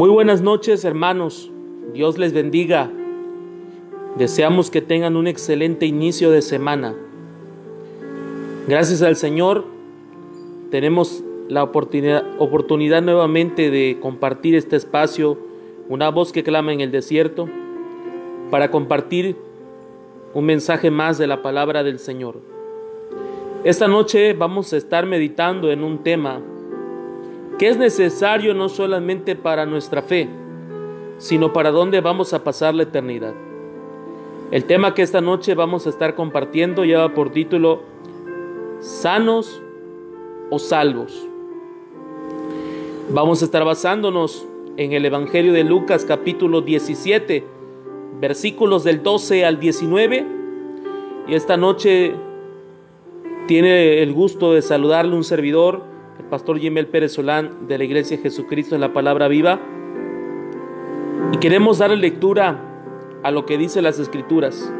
Muy buenas noches hermanos, Dios les bendiga. Deseamos que tengan un excelente inicio de semana. Gracias al Señor tenemos la oportunidad, oportunidad nuevamente de compartir este espacio, una voz que clama en el desierto, para compartir un mensaje más de la palabra del Señor. Esta noche vamos a estar meditando en un tema que es necesario no solamente para nuestra fe, sino para dónde vamos a pasar la eternidad. El tema que esta noche vamos a estar compartiendo lleva por título Sanos o Salvos. Vamos a estar basándonos en el Evangelio de Lucas capítulo 17, versículos del 12 al 19. Y esta noche tiene el gusto de saludarle un servidor, pastor Jimel Pérez Solán de la Iglesia Jesucristo en la Palabra Viva. Y queremos darle lectura a lo que dice las Escrituras.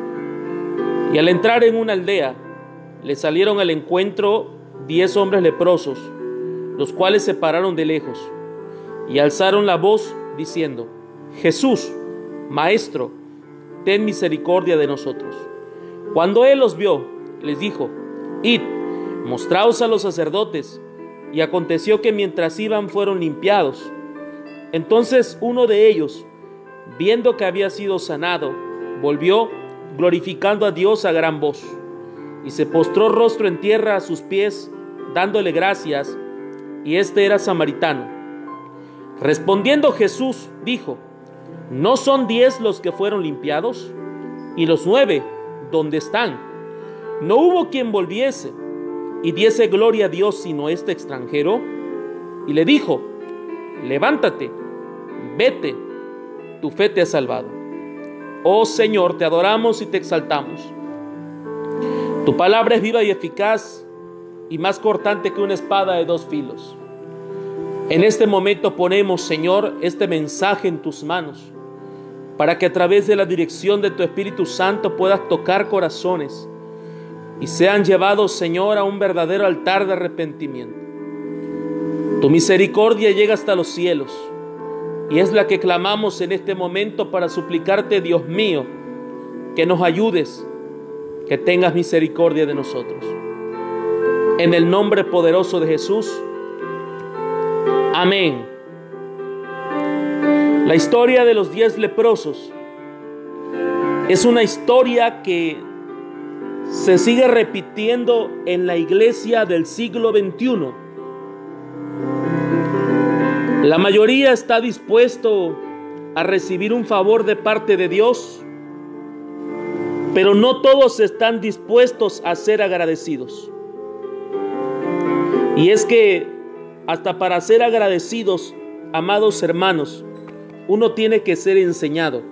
Y al entrar en una aldea, le salieron al encuentro diez hombres leprosos, los cuales se pararon de lejos y alzaron la voz diciendo, Jesús, Maestro, ten misericordia de nosotros. Cuando él los vio, les dijo, Id, mostraos a los sacerdotes. Y aconteció que mientras iban fueron limpiados. Entonces uno de ellos, viendo que había sido sanado, volvió glorificando a Dios a gran voz. Y se postró rostro en tierra a sus pies, dándole gracias. Y este era samaritano. Respondiendo Jesús, dijo, ¿no son diez los que fueron limpiados? ¿Y los nueve, dónde están? No hubo quien volviese y diese gloria a Dios sino este extranjero. Y le dijo, levántate, vete, tu fe te ha salvado. Oh Señor, te adoramos y te exaltamos. Tu palabra es viva y eficaz y más cortante que una espada de dos filos. En este momento ponemos, Señor, este mensaje en tus manos, para que a través de la dirección de tu Espíritu Santo puedas tocar corazones y sean llevados, Señor, a un verdadero altar de arrepentimiento. Tu misericordia llega hasta los cielos y es la que clamamos en este momento para suplicarte, Dios mío, que nos ayudes, que tengas misericordia de nosotros. En el nombre poderoso de Jesús. Amén. La historia de los diez leprosos es una historia que se sigue repitiendo en la iglesia del siglo XXI. La mayoría está dispuesto a recibir un favor de parte de Dios, pero no todos están dispuestos a ser agradecidos. Y es que hasta para ser agradecidos, amados hermanos, uno tiene que ser enseñado.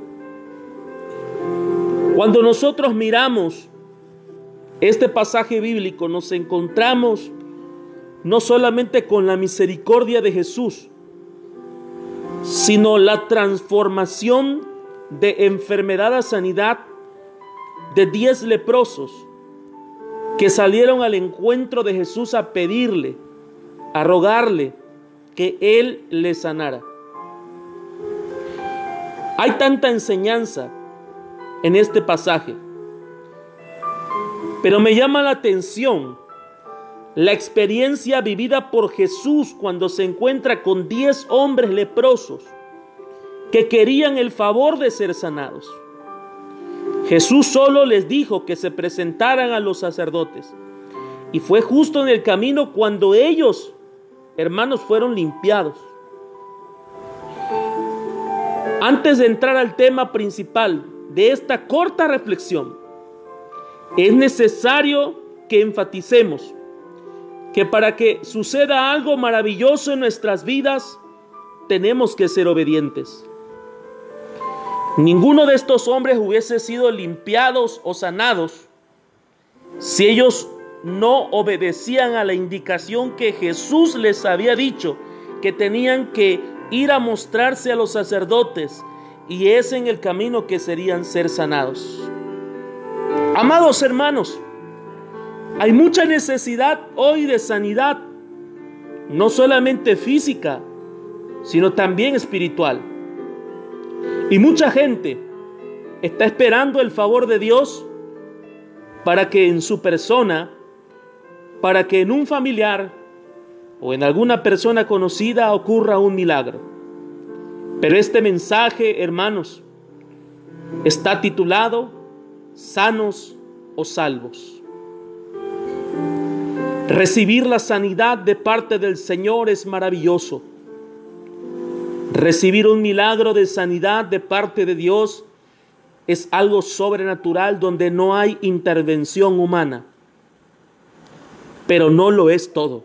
Cuando nosotros miramos este pasaje bíblico nos encontramos no solamente con la misericordia de Jesús, sino la transformación de enfermedad a sanidad de diez leprosos que salieron al encuentro de Jesús a pedirle, a rogarle que Él les sanara. Hay tanta enseñanza en este pasaje. Pero me llama la atención la experiencia vivida por Jesús cuando se encuentra con diez hombres leprosos que querían el favor de ser sanados. Jesús solo les dijo que se presentaran a los sacerdotes. Y fue justo en el camino cuando ellos, hermanos, fueron limpiados. Antes de entrar al tema principal de esta corta reflexión, es necesario que enfaticemos que para que suceda algo maravilloso en nuestras vidas, tenemos que ser obedientes. Ninguno de estos hombres hubiese sido limpiados o sanados si ellos no obedecían a la indicación que Jesús les había dicho, que tenían que ir a mostrarse a los sacerdotes y es en el camino que serían ser sanados. Amados hermanos, hay mucha necesidad hoy de sanidad, no solamente física, sino también espiritual. Y mucha gente está esperando el favor de Dios para que en su persona, para que en un familiar o en alguna persona conocida ocurra un milagro. Pero este mensaje, hermanos, está titulado Sanos o Salvos. Recibir la sanidad de parte del Señor es maravilloso. Recibir un milagro de sanidad de parte de Dios es algo sobrenatural donde no hay intervención humana. Pero no lo es todo.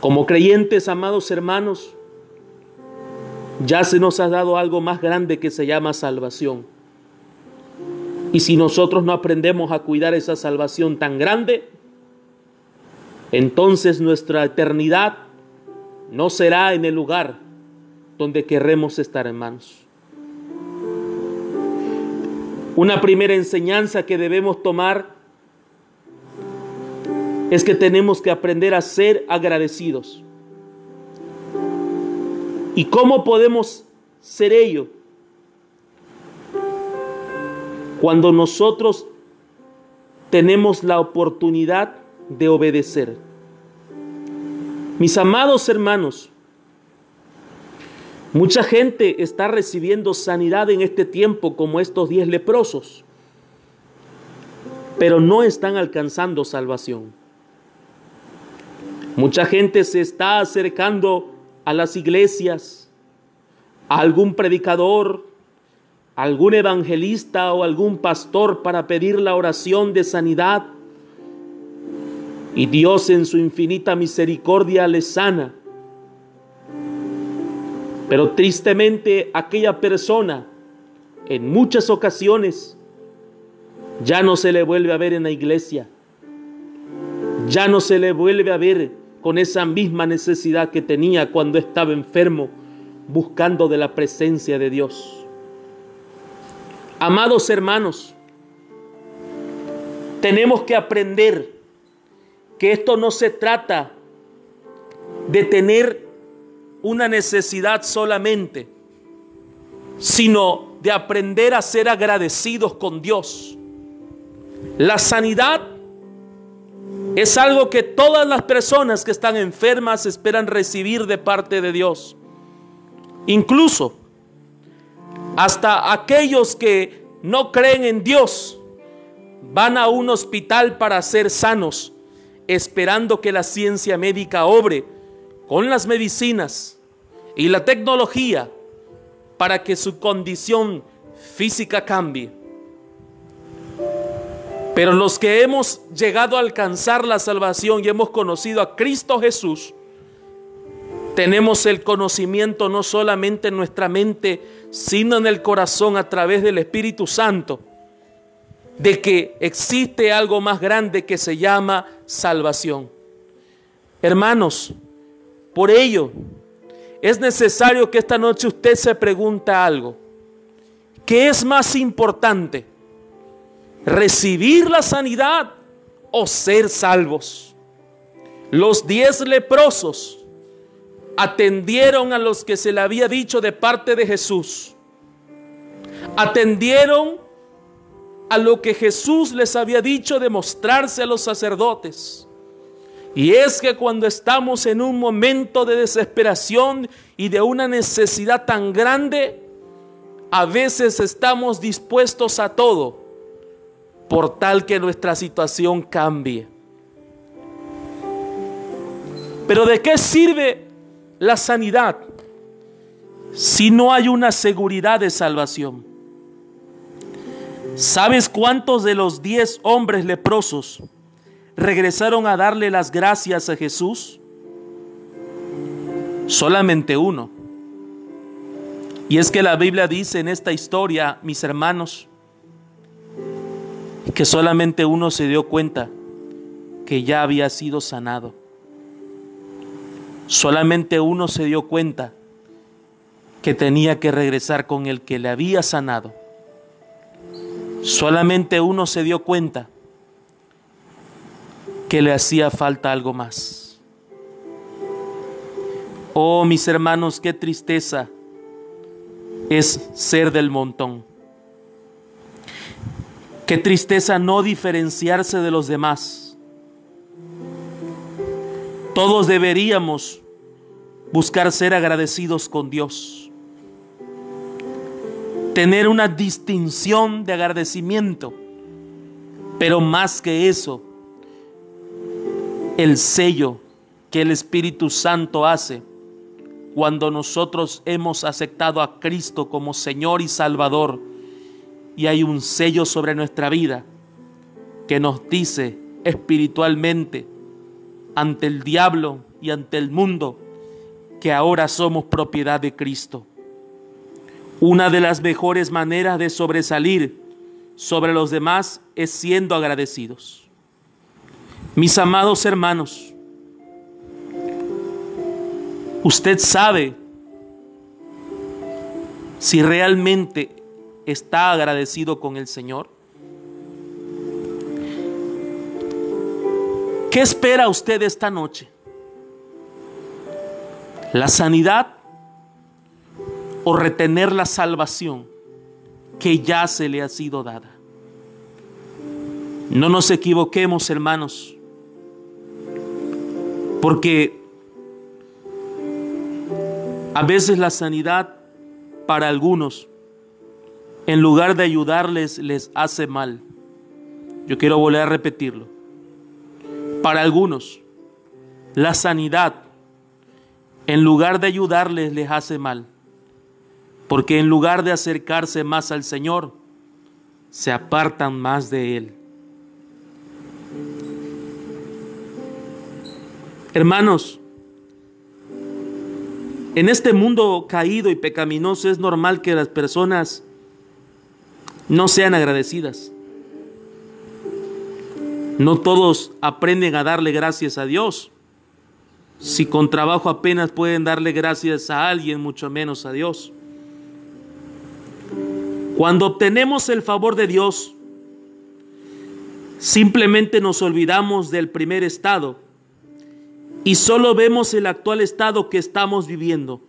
Como creyentes, amados hermanos, ya se nos ha dado algo más grande que se llama salvación. Y si nosotros no aprendemos a cuidar esa salvación tan grande, entonces nuestra eternidad no será en el lugar donde querremos estar, hermanos. Una primera enseñanza que debemos tomar es que tenemos que aprender a ser agradecidos. ¿Y cómo podemos ser ello? Cuando nosotros tenemos la oportunidad de obedecer. Mis amados hermanos, Mucha gente está recibiendo sanidad en este tiempo como estos diez leprosos, pero no están alcanzando salvación. Mucha gente se está acercando a las iglesias, a algún predicador, algún evangelista o algún pastor para pedir la oración de sanidad. Y Dios en su infinita misericordia les sana pero tristemente aquella persona en muchas ocasiones ya no se le vuelve a ver en la iglesia. Ya no se le vuelve a ver con esa misma necesidad que tenía cuando estaba enfermo buscando de la presencia de Dios. Amados hermanos, tenemos que aprender que esto no se trata de tener una necesidad solamente, sino de aprender a ser agradecidos con Dios. La sanidad es algo que todas las personas que están enfermas esperan recibir de parte de Dios. Incluso hasta aquellos que no creen en Dios van a un hospital para ser sanos, esperando que la ciencia médica obre con las medicinas y la tecnología para que su condición física cambie. Pero los que hemos llegado a alcanzar la salvación y hemos conocido a Cristo Jesús, tenemos el conocimiento no solamente en nuestra mente, sino en el corazón a través del Espíritu Santo, de que existe algo más grande que se llama salvación. Hermanos, por ello, es necesario que esta noche usted se pregunte algo. ¿Qué es más importante? ¿Recibir la sanidad o ser salvos? Los diez leprosos atendieron a los que se le había dicho de parte de Jesús. Atendieron a lo que Jesús les había dicho de mostrarse a los sacerdotes. Y es que cuando estamos en un momento de desesperación y de una necesidad tan grande, a veces estamos dispuestos a todo por tal que nuestra situación cambie. Pero ¿de qué sirve la sanidad si no hay una seguridad de salvación? ¿Sabes cuántos de los diez hombres leprosos regresaron a darle las gracias a Jesús? Solamente uno. Y es que la Biblia dice en esta historia, mis hermanos, que solamente uno se dio cuenta que ya había sido sanado. Solamente uno se dio cuenta que tenía que regresar con el que le había sanado. Solamente uno se dio cuenta que le hacía falta algo más. Oh, mis hermanos, qué tristeza es ser del montón. Qué tristeza no diferenciarse de los demás. Todos deberíamos buscar ser agradecidos con Dios. Tener una distinción de agradecimiento. Pero más que eso, el sello que el Espíritu Santo hace cuando nosotros hemos aceptado a Cristo como Señor y Salvador y hay un sello sobre nuestra vida que nos dice espiritualmente ante el diablo y ante el mundo que ahora somos propiedad de Cristo. Una de las mejores maneras de sobresalir sobre los demás es siendo agradecidos. Mis amados hermanos, usted sabe si realmente está agradecido con el Señor. ¿Qué espera usted esta noche? ¿La sanidad o retener la salvación que ya se le ha sido dada? No nos equivoquemos, hermanos, porque a veces la sanidad para algunos, en lugar de ayudarles, les hace mal. Yo quiero volver a repetirlo. Para algunos, la sanidad, en lugar de ayudarles, les hace mal. Porque en lugar de acercarse más al Señor, se apartan más de Él. Hermanos, en este mundo caído y pecaminoso es normal que las personas no sean agradecidas. No todos aprenden a darle gracias a Dios. Si con trabajo apenas pueden darle gracias a alguien, mucho menos a Dios. Cuando obtenemos el favor de Dios, simplemente nos olvidamos del primer estado y solo vemos el actual estado que estamos viviendo.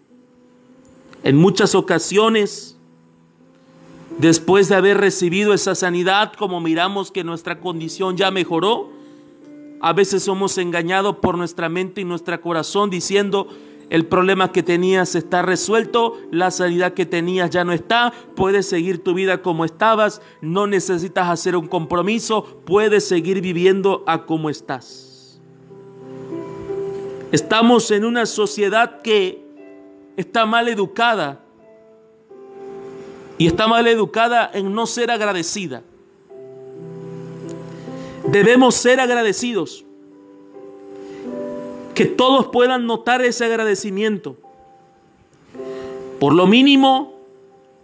En muchas ocasiones, después de haber recibido esa sanidad, como miramos que nuestra condición ya mejoró, a veces somos engañados por nuestra mente y nuestro corazón diciendo, el problema que tenías está resuelto, la sanidad que tenías ya no está, puedes seguir tu vida como estabas, no necesitas hacer un compromiso, puedes seguir viviendo a como estás. Estamos en una sociedad que está mal educada y está mal educada en no ser agradecida. Debemos ser agradecidos. Que todos puedan notar ese agradecimiento. Por lo mínimo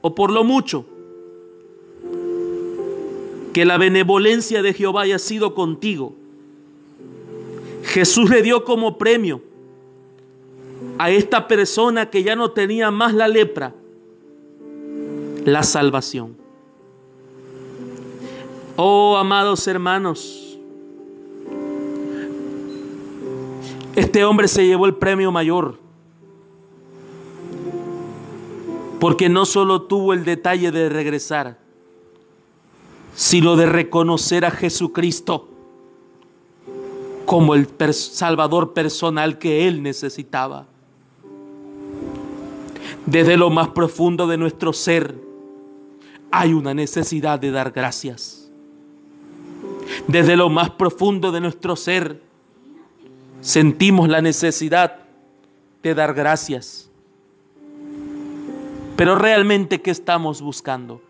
o por lo mucho. Que la benevolencia de Jehová haya sido contigo Jesús le dio como premio a esta persona que ya no tenía más la lepra, la salvación. Oh, amados hermanos, este hombre se llevó el premio mayor, porque no solo tuvo el detalle de regresar, sino de reconocer a Jesucristo como el Salvador personal que Él necesitaba. Desde lo más profundo de nuestro ser hay una necesidad de dar gracias. Desde lo más profundo de nuestro ser sentimos la necesidad de dar gracias. Pero realmente, ¿qué estamos buscando?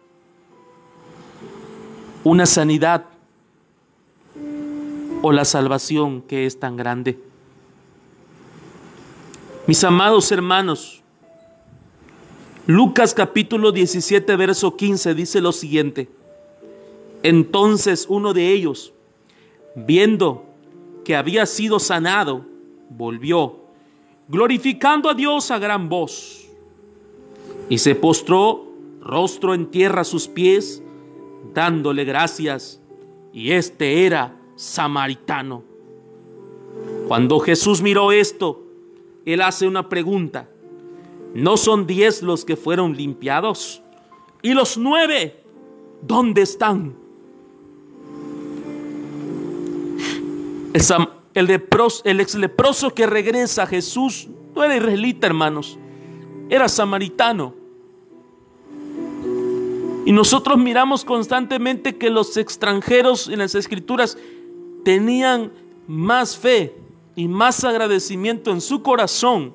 Una sanidad o la salvación que es tan grande. Mis amados hermanos, Lucas capítulo 17, verso 15 dice lo siguiente. Entonces uno de ellos, viendo que había sido sanado, volvió, glorificando a Dios a gran voz, y se postró rostro en tierra a sus pies, dándole gracias. Y este era samaritano. Cuando Jesús miró esto él hace una pregunta. ¿No son diez los que fueron limpiados? ¿Y los nueve? ¿Dónde están? El, leproso, el ex leproso que regresa a Jesús no era israelita, hermanos, era samaritano. Y nosotros miramos constantemente que los extranjeros en las escrituras tenían más fe y más agradecimiento en su corazón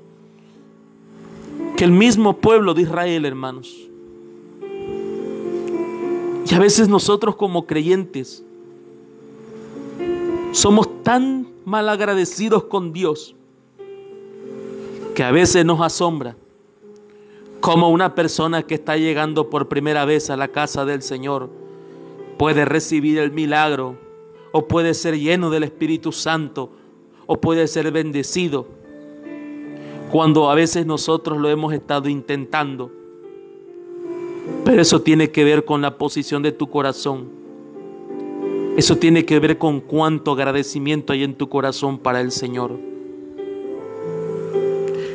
que el mismo pueblo de Israel, hermanos. Y a veces nosotros como creyentes somos tan mal agradecidos con Dios que a veces nos asombra como una persona que está llegando por primera vez a la casa del Señor puede recibir el milagro o puede ser lleno del Espíritu Santo o puede ser bendecido cuando a veces nosotros lo hemos estado intentando. Pero eso tiene que ver con la posición de tu corazón. Eso tiene que ver con cuánto agradecimiento hay en tu corazón para el Señor.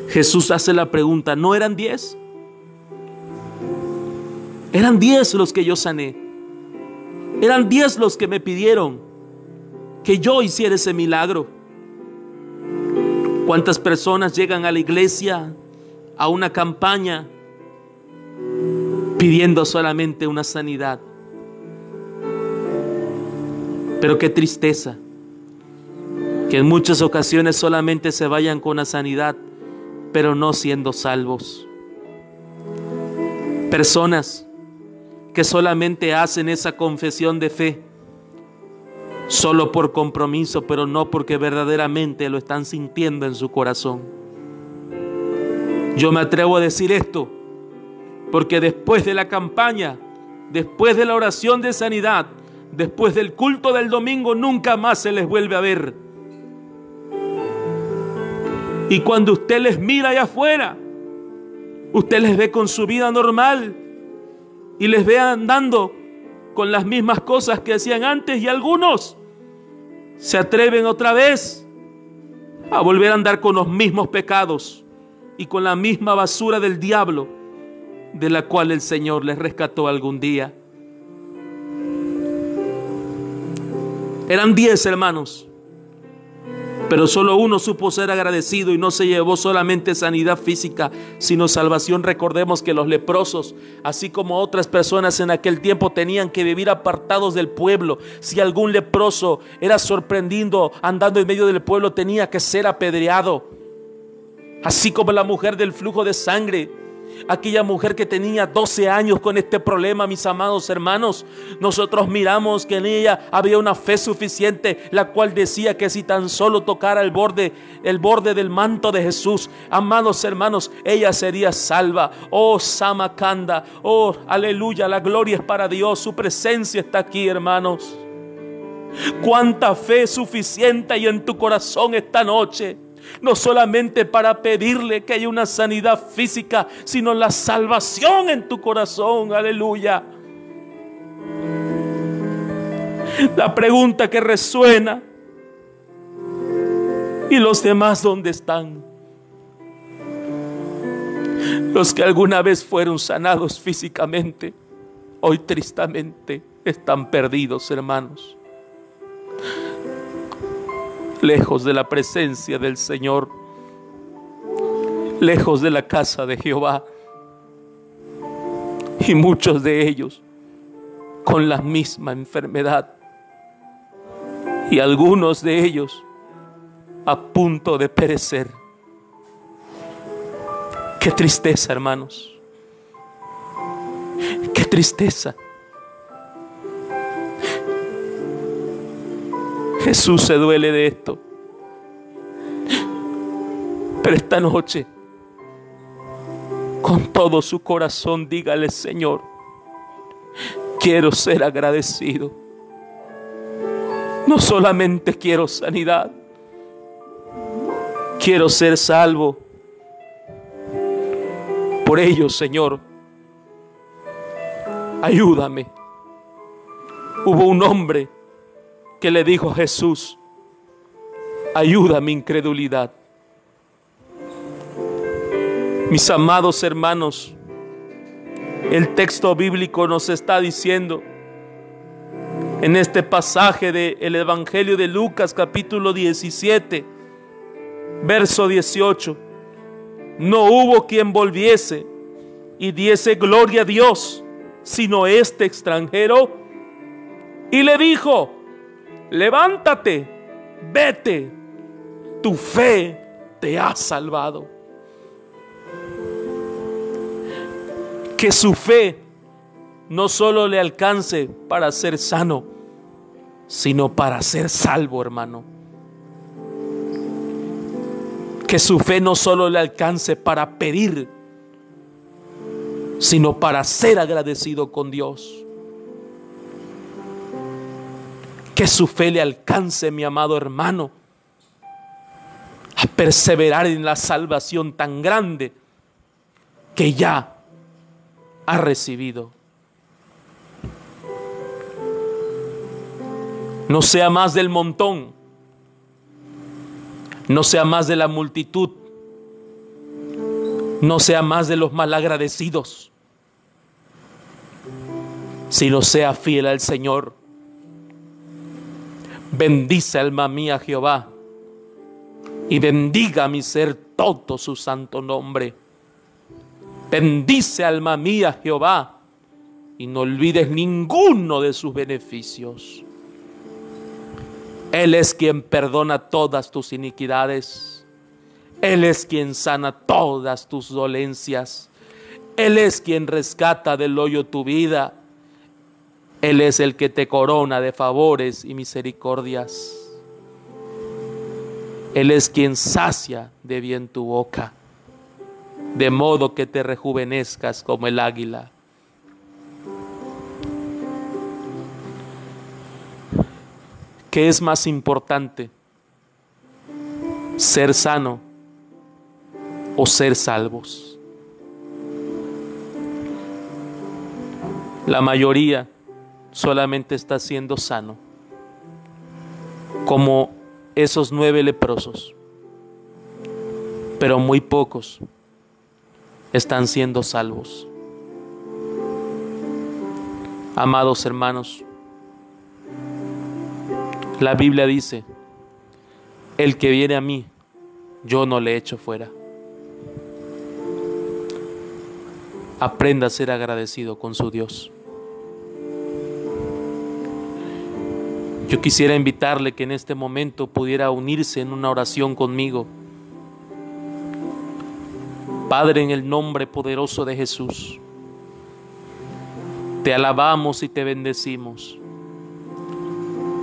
Jesús hace la pregunta, ¿no eran diez? Eran diez los que yo sané. Eran diez los que me pidieron que yo hiciera ese milagro. ¿Cuántas personas llegan a la iglesia, a una campaña, pidiendo solamente una sanidad? Pero qué tristeza que en muchas ocasiones solamente se vayan con la sanidad, pero no siendo salvos. Personas que solamente hacen esa confesión de fe solo por compromiso, pero no porque verdaderamente lo están sintiendo en su corazón. Yo me atrevo a decir esto porque después de la campaña, después de la oración de sanidad, después del culto del domingo, nunca más se les vuelve a ver. Y cuando usted les mira allá afuera, usted les ve con su vida normal y les ve andando con las mismas cosas que hacían antes y algunos se atreven otra vez a volver a andar con los mismos pecados y con la misma basura del diablo de la cual el Señor les rescató algún día. Eran diez hermanos. Pero solo uno supo ser agradecido y no se llevó solamente sanidad física, sino salvación. Recordemos que los leprosos, así como otras personas en aquel tiempo, tenían que vivir apartados del pueblo. Si algún leproso era sorprendido andando en medio del pueblo, tenía que ser apedreado. Así como la mujer del flujo de sangre aquella mujer que tenía 12 años con este problema, mis amados hermanos, nosotros miramos que en ella había una fe suficiente, la cual decía que si tan solo tocara el borde, el borde del manto de Jesús, amados hermanos, ella sería salva. Oh, Samakanda, oh, aleluya, la gloria es para Dios, su presencia está aquí, hermanos. Cuánta fe suficiente hay en tu corazón esta noche no solamente para pedirle que haya una sanidad física, sino la salvación en tu corazón. Aleluya. La pregunta que resuena. ¿Y los demás dónde están? Los que alguna vez fueron sanados físicamente, hoy tristemente están perdidos, hermanos lejos de la presencia del Señor, lejos de la casa de Jehová. Y muchos de ellos con la misma enfermedad. Y algunos de ellos a punto de perecer. Qué tristeza, hermanos. Qué tristeza. Jesús se duele de esto. Pero esta noche, con todo su corazón, dígale, Señor, quiero ser agradecido. No solamente quiero sanidad, quiero ser salvo. Por ello, Señor, ayúdame. Hubo un hombre que le dijo Jesús, ayuda mi incredulidad. Mis amados hermanos, el texto bíblico nos está diciendo en este pasaje del Evangelio de Lucas capítulo 17, verso 18, no hubo quien volviese y diese gloria a Dios, sino este extranjero, y le dijo, levántate, vete, tu fe te ha salvado. que su fe no solo le alcance para ser sano, sino para ser salvo, hermano. Que su fe no solo le alcance para pedir, sino para ser agradecido con Dios. Que su fe le alcance, mi amado hermano, a perseverar en la salvación tan grande que ya ha recibido. No sea más del montón, no sea más de la multitud, no sea más de los malagradecidos, sino sea fiel al Señor. Bendice alma mía Jehová y bendiga mi ser todo su santo nombre. Bendice alma mía Jehová y no olvides ninguno de sus beneficios. Él es quien perdona todas tus iniquidades. Él es quien sana todas tus dolencias. Él es quien rescata del hoyo tu vida. Él es el que te corona de favores y misericordias. Él es quien sacia de bien tu boca de modo que te rejuvenezcas como el águila. ¿Qué es más importante? ¿Ser sano o ser salvos? La mayoría solamente está siendo sano, como esos nueve leprosos, pero muy pocos están siendo salvos. Amados hermanos, la Biblia dice, el que viene a mí, yo no le echo fuera. Aprenda a ser agradecido con su Dios. Yo quisiera invitarle que en este momento pudiera unirse en una oración conmigo Padre, en el nombre poderoso de Jesús, te alabamos y te bendecimos.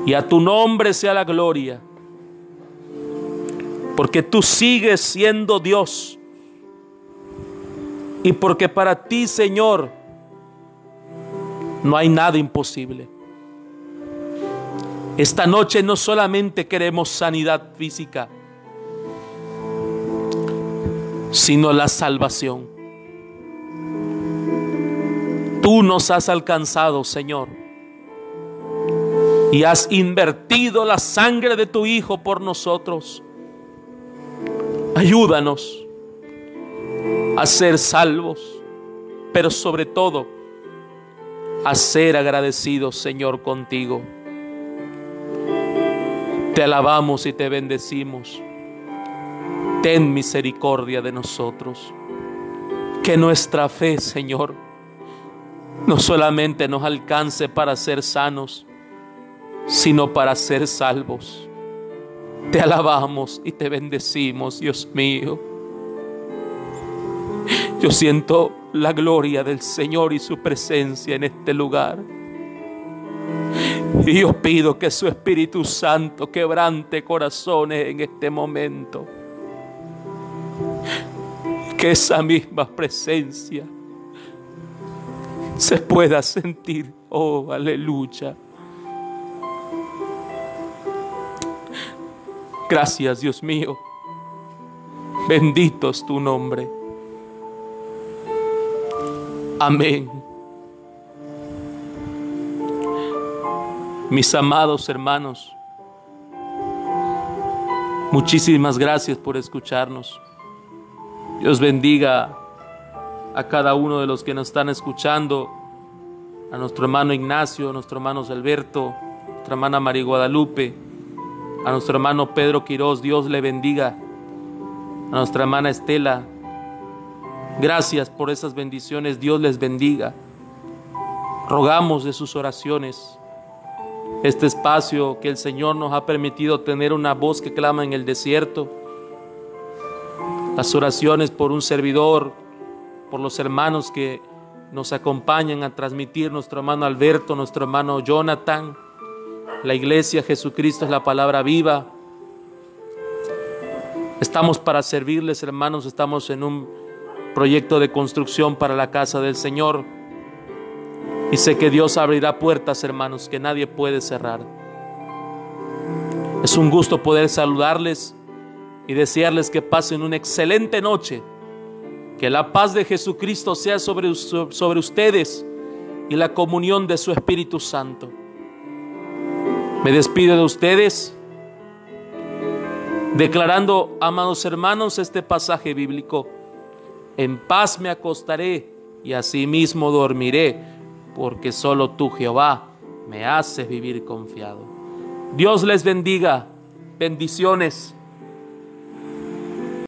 Y a tu nombre sea la gloria, porque tú sigues siendo Dios. Y porque para ti, Señor, no hay nada imposible. Esta noche no solamente queremos sanidad física, sino la salvación. Tú nos has alcanzado, Señor, y has invertido la sangre de tu Hijo por nosotros. Ayúdanos a ser salvos, pero sobre todo a ser agradecidos, Señor, contigo. Te alabamos y te bendecimos ten misericordia de nosotros. Que nuestra fe, Señor, no solamente nos alcance para ser sanos, sino para ser salvos. Te alabamos y te bendecimos, Dios mío. Yo siento la gloria del Señor y su presencia en este lugar. Y yo pido que su Espíritu Santo quebrante corazones en este momento que esa misma presencia se pueda sentir. Oh, aleluya. Gracias, Dios mío. Bendito es tu nombre. Amén. Mis amados hermanos, muchísimas gracias por escucharnos. Dios bendiga a cada uno de los que nos están escuchando, a nuestro hermano Ignacio, a nuestro hermano Alberto, a nuestra hermana María Guadalupe, a nuestro hermano Pedro Quirós, Dios le bendiga, a nuestra hermana Estela, gracias por esas bendiciones, Dios les bendiga. Rogamos de sus oraciones este espacio que el Señor nos ha permitido tener una voz que clama en el desierto, las oraciones por un servidor, por los hermanos que nos acompañan a transmitir, nuestro hermano Alberto, nuestro hermano Jonathan. La iglesia Jesucristo es la palabra viva. Estamos para servirles, hermanos, estamos en un proyecto de construcción para la casa del Señor. Y sé que Dios abrirá puertas, hermanos, que nadie puede cerrar. Es un gusto poder saludarles y desearles que pasen una excelente noche que la paz de Jesucristo sea sobre, sobre ustedes y la comunión de su Espíritu Santo. Me despido de ustedes declarando, amados hermanos, este pasaje bíblico. En paz me acostaré y asimismo dormiré, porque solo tú, Jehová, me haces vivir confiado. Dios les bendiga. Bendiciones.